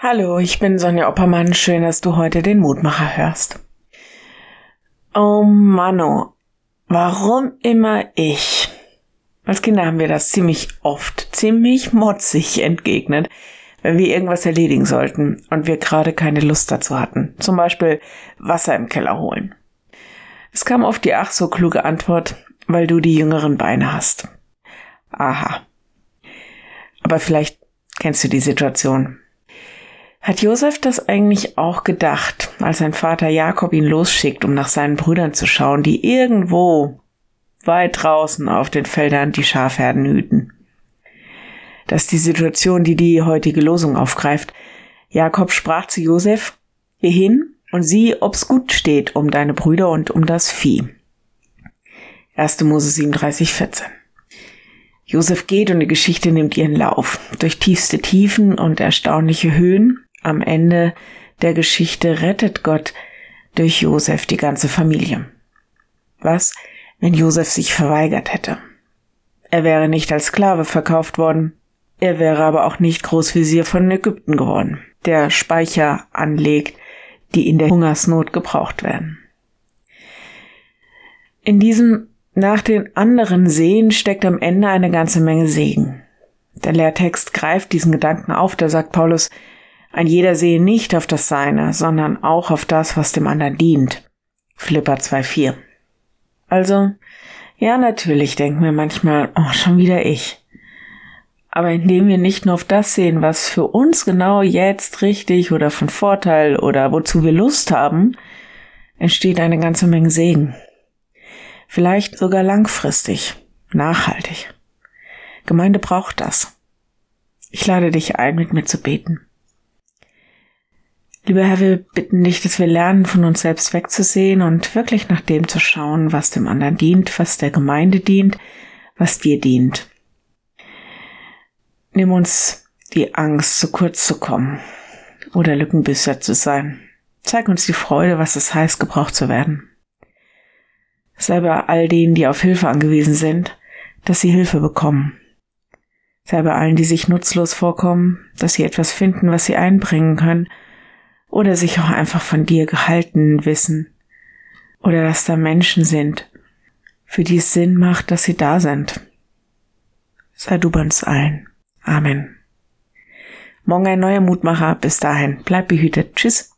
Hallo, ich bin Sonja Oppermann. Schön, dass du heute den Mutmacher hörst. Oh Mano, warum immer ich? Als Kinder haben wir das ziemlich oft, ziemlich motzig entgegnet, wenn wir irgendwas erledigen sollten und wir gerade keine Lust dazu hatten. Zum Beispiel Wasser im Keller holen. Es kam oft die ach so kluge Antwort, weil du die jüngeren Beine hast. Aha. Aber vielleicht kennst du die Situation. Hat Josef das eigentlich auch gedacht, als sein Vater Jakob ihn losschickt, um nach seinen Brüdern zu schauen, die irgendwo weit draußen auf den Feldern die Schafherden hüten? Das ist die Situation, die die heutige Losung aufgreift. Jakob sprach zu Josef, geh hin und sieh, ob's gut steht um deine Brüder und um das Vieh. 1. Mose 37, 14. Josef geht und die Geschichte nimmt ihren Lauf. Durch tiefste Tiefen und erstaunliche Höhen am Ende der Geschichte rettet Gott durch Josef die ganze Familie. Was, wenn Josef sich verweigert hätte? Er wäre nicht als Sklave verkauft worden, er wäre aber auch nicht Großvisier von Ägypten geworden, der Speicher anlegt, die in der Hungersnot gebraucht werden. In diesem nach den anderen Sehen steckt am Ende eine ganze Menge Segen. Der Lehrtext greift diesen Gedanken auf, da sagt Paulus, ein jeder sehe nicht auf das Seine, sondern auch auf das, was dem anderen dient. Philippa 2,4. Also, ja, natürlich denken wir manchmal, oh, schon wieder ich. Aber indem wir nicht nur auf das sehen, was für uns genau jetzt richtig oder von Vorteil oder wozu wir Lust haben, entsteht eine ganze Menge Segen. Vielleicht sogar langfristig, nachhaltig. Gemeinde braucht das. Ich lade dich ein, mit mir zu beten. Lieber Herr, wir bitten dich, dass wir lernen, von uns selbst wegzusehen und wirklich nach dem zu schauen, was dem anderen dient, was der Gemeinde dient, was dir dient. Nimm uns die Angst, zu kurz zu kommen oder Lückenbüßer zu sein. Zeig uns die Freude, was es heißt, gebraucht zu werden. Sei bei all denen, die auf Hilfe angewiesen sind, dass sie Hilfe bekommen. Sei bei allen, die sich nutzlos vorkommen, dass sie etwas finden, was sie einbringen können oder sich auch einfach von dir gehalten wissen oder dass da Menschen sind, für die es Sinn macht, dass sie da sind. Sei du bei uns allen. Amen. Morgen ein neuer Mutmacher. Bis dahin. Bleib behütet. Tschüss.